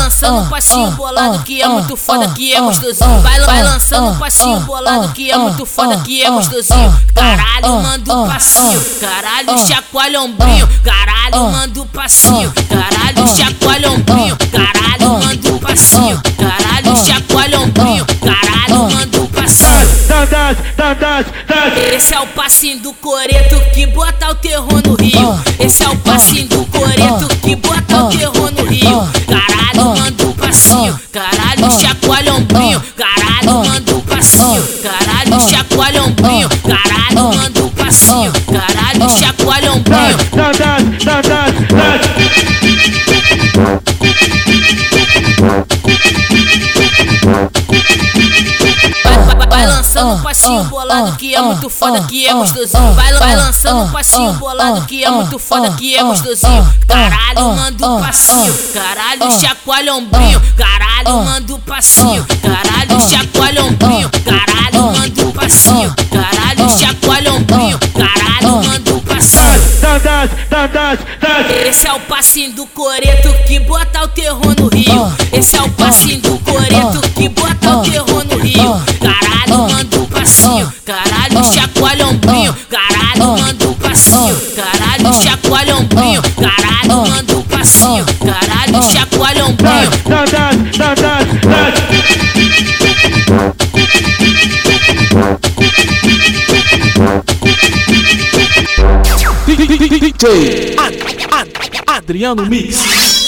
lançando um passinho bolado que é muito foda, que é gostosinho. Vai, vai lançando um passinho bolado que é muito foda, que é gostosinho. Caralho, manda um passinho. Caralho, chacoalha ombrinho. Caralho, manda um passinho. Caralho, chacoalha ombrinho. Caralho, manda um passinho. Caralho, chacoalha ombrinho. Caralho, manda um passinho. Esse é o passinho do coreto que bota o terror no rio. Esse é o passinho do passinho. Caralho, chacoalha ombrinho. Caralho, manda um passinho. Caralho, chacoalha ombrinho. Caralho, manda um passinho. Caralho, chacoalha ombrinho. Lançando um passinho bolado que é muito foda, que é gostosinho. Vai, vai lançando um passinho bolado que é muito foda, que é gostosinho. Caralho, manda um passinho. Caralho, chacoalha ombrinho. Caralho, manda um passinho. Caralho, chacoalha ombrinho. Caralho, manda um passinho. Caralho, chacoalha ombrinho. Caralho, manda um passinho. Esse é o passinho do coreto que bota o terror no rio. Esse é o passinho do coreto que bota o terror no rio. Caralho, manda passinho. Caralho, chacoalha ombrinho. Caralho, manda um passinho. Caralho, chacoalha ombrinho. Caralho, manda um passinho. Caralho, chacoalha ombrinho. DJ Ad- Ad- Adriano Mix.